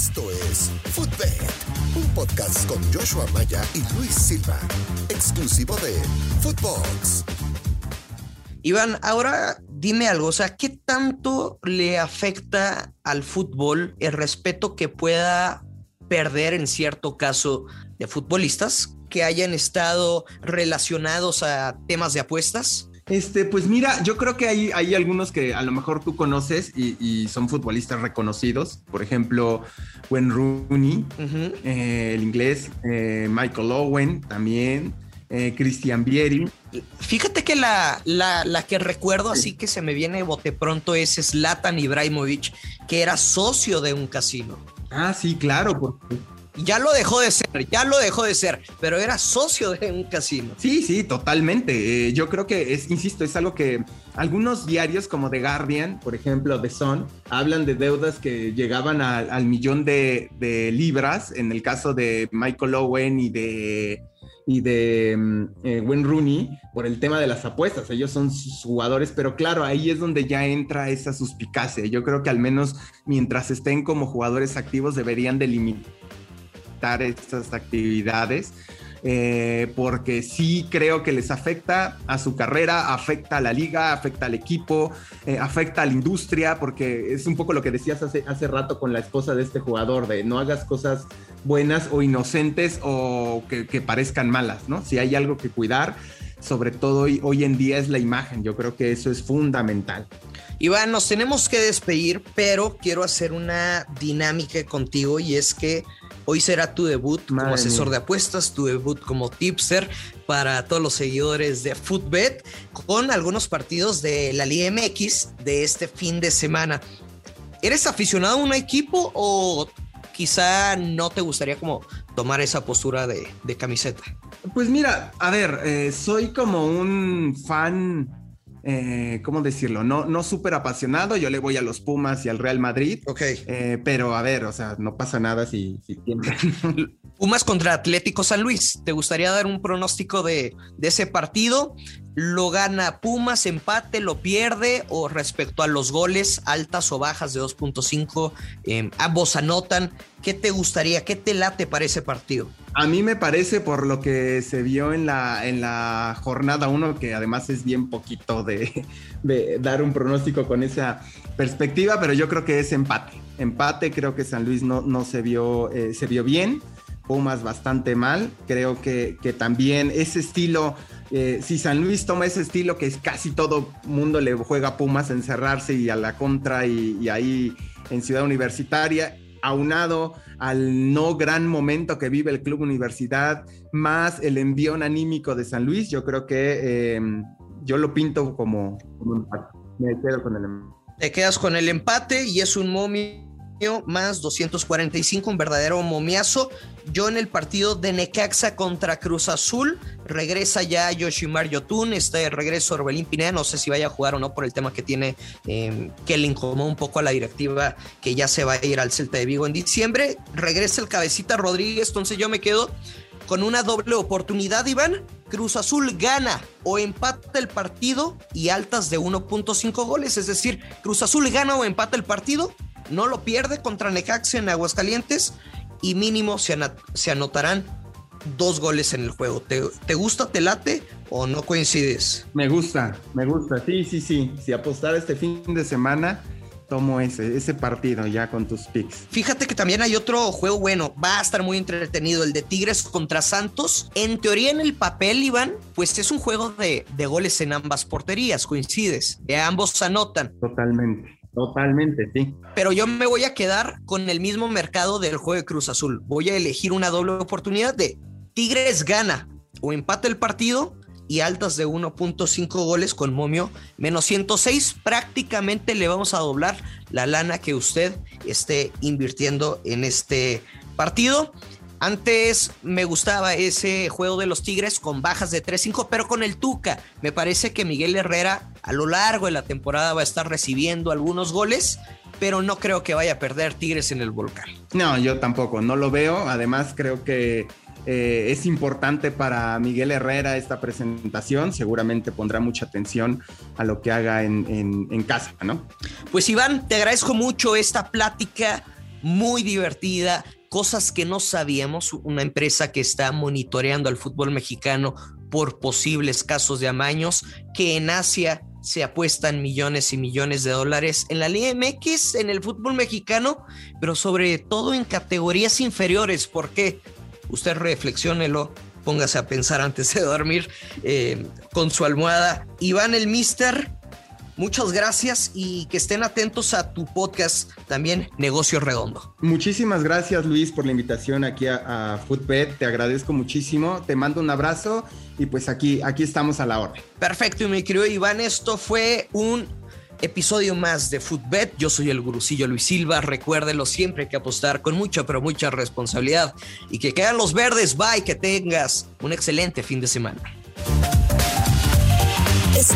Esto es Footbed, un podcast con Joshua Maya y Luis Silva, exclusivo de Footbox. Iván, ahora dime algo, o sea, ¿qué tanto le afecta al fútbol el respeto que pueda perder en cierto caso de futbolistas que hayan estado relacionados a temas de apuestas? Este, pues mira, yo creo que hay, hay algunos que a lo mejor tú conoces y, son futbolistas reconocidos. Por ejemplo, Wayne Rooney, eh, el inglés, eh, Michael Owen también, eh, Christian Vieri. Fíjate que la, la, que recuerdo así que se me viene bote pronto es Zlatan Ibrahimovic, que era socio de un casino. Ah, sí, claro, porque ya lo dejó de ser, ya lo dejó de ser, pero era socio de un casino. Sí, sí, totalmente. Eh, yo creo que es, insisto, es algo que algunos diarios como The Guardian, por ejemplo, The Sun, hablan de deudas que llegaban al millón de, libras, en el caso de Michael Owen y de y de mm, eh, Wayne Rooney por el tema de las apuestas. Ellos son sus jugadores, pero claro, ahí es donde ya entra esa suspicacia. Yo creo que al menos mientras estén como jugadores activos deberían delimitar estas actividades. Eh, porque sí creo que les afecta a su carrera, afecta a la liga, afecta al equipo, eh, afecta a la industria, porque es un poco lo que decías hace, hace rato con la esposa de este jugador, de no hagas cosas buenas o inocentes o que, parezcan malas, ¿no? Si hay algo que cuidar, sobre todo hoy, hoy en día es la imagen, yo creo que eso es fundamental. Iván, nos tenemos que despedir, pero quiero hacer una dinámica contigo y es que Hoy será tu debut como asesor de apuestas, tu debut como tipster para todos los seguidores de Footbet con algunos partidos de la Liga MX de este fin de semana. ¿Eres aficionado a un equipo o quizá no te gustaría como tomar esa postura de, camiseta? Pues mira, a ver, eh, soy como un fan eh, ¿cómo decirlo? No, no súper apasionado, yo le voy a los Pumas y al Real Madrid. Ok. Eh, pero a ver, o sea, no pasa nada si, si Pumas contra Atlético San Luis. ¿Te gustaría dar un pronóstico de, ese partido? lo gana Pumas, empate, lo pierde o respecto a los goles, altas o bajas de 2.5, em, ambos anotan. ¿Qué te gustaría? ¿Qué te late para ese partido? A mí me parece por lo que se vio en la, jornada 1, que además es bien poquito de, dar un pronóstico con esa perspectiva, pero yo creo que es empate. Empate, creo que San Luis no, no se, vio, eh, se vio bien. Pumas bastante mal. Creo que, que también ese estilo eh, si San Luis toma ese estilo que es casi todo mundo le juega a Pumas, encerrarse y a la contra y, ahí en Ciudad Universitaria, aunado al no gran momento que vive el Club Universidad, más el envión anímico de San Luis, yo creo que em, yo lo pinto como, como empate. Me quedo con el empate. Te quedas con el empate y es un momio más 245, un verdadero momiazo. Yo en el partido de Necaxa contra Cruz Azul, regresa ya Yoshimar Yotun, está de regreso Orbelín Pineda, no sé si vaya a jugar o no por el tema que tiene, em, que le incomodó un poco a la directiva, que ya se va a ir al Celta de Vigo en diciembre. Regresa el cabecita Rodríguez, entonces yo me quedo con una doble oportunidad, Iván. Cruz Azul gana o empata el partido y altas de 1.5 goles, es decir, Cruz Azul gana o empata el partido no lo pierde contra Necaxa en Aguascalientes y mínimo se, anotarán dos goles en el juego. ¿Te, gusta, te late o no coincides? Me gusta, me gusta. Sí, sí, sí. Si apostar este fin de semana, tomo ese, ese partido ya con tus picks. Fíjate que también hay otro juego bueno, va a estar muy entretenido, el de Tigres contra Santos. En teoría, en el papel, Iván, pues es un juego de, de goles en ambas porterías, coincides. De ambos anotan. Totalmente. Totalmente, sí. Pero yo me voy a quedar con el mismo mercado del juego de Cruz Azul. Voy a elegir una doble oportunidad de Tigres gana o empate el partido y altas de 1.5 goles con momio menos 106. Prácticamente le vamos a doblar la lana que usted esté invirtiendo en este partido. Antes me gustaba ese juego de los Tigres con bajas de 3-5, pero con el Tuca. Me parece que Miguel Herrera a lo largo de la temporada va a estar recibiendo algunos goles, pero no creo que vaya a perder Tigres en el volcán. No, yo tampoco, no lo veo. Además, creo que eh, es importante para Miguel Herrera esta presentación. Seguramente pondrá mucha atención a lo que haga en, en casa, ¿no? Pues Iván, te agradezco mucho esta plática muy divertida, cosas que no sabíamos, una empresa que está monitoreando al fútbol mexicano por posibles casos de amaños, que en Asia se apuestan millones y millones de dólares en la Liga MX, en el fútbol mexicano, pero sobre todo en categorías inferiores. ¿Por qué? Usted reflexiónelo, póngase a pensar antes de dormir eh, con su almohada. Iván el Mister, Muchas gracias y que estén atentos a tu podcast también, Negocio Redondo. Muchísimas gracias Luis por la invitación aquí a, a Footbed. Te agradezco muchísimo. Te mando un abrazo y pues aquí, aquí estamos a la orden. Perfecto, mi querido Iván. Esto fue un episodio más de Footbet. Yo soy el gurusillo Luis Silva. Recuérdelo siempre que apostar con mucha, pero mucha responsabilidad. Y que quedan los verdes. Bye, que tengas un excelente fin de semana.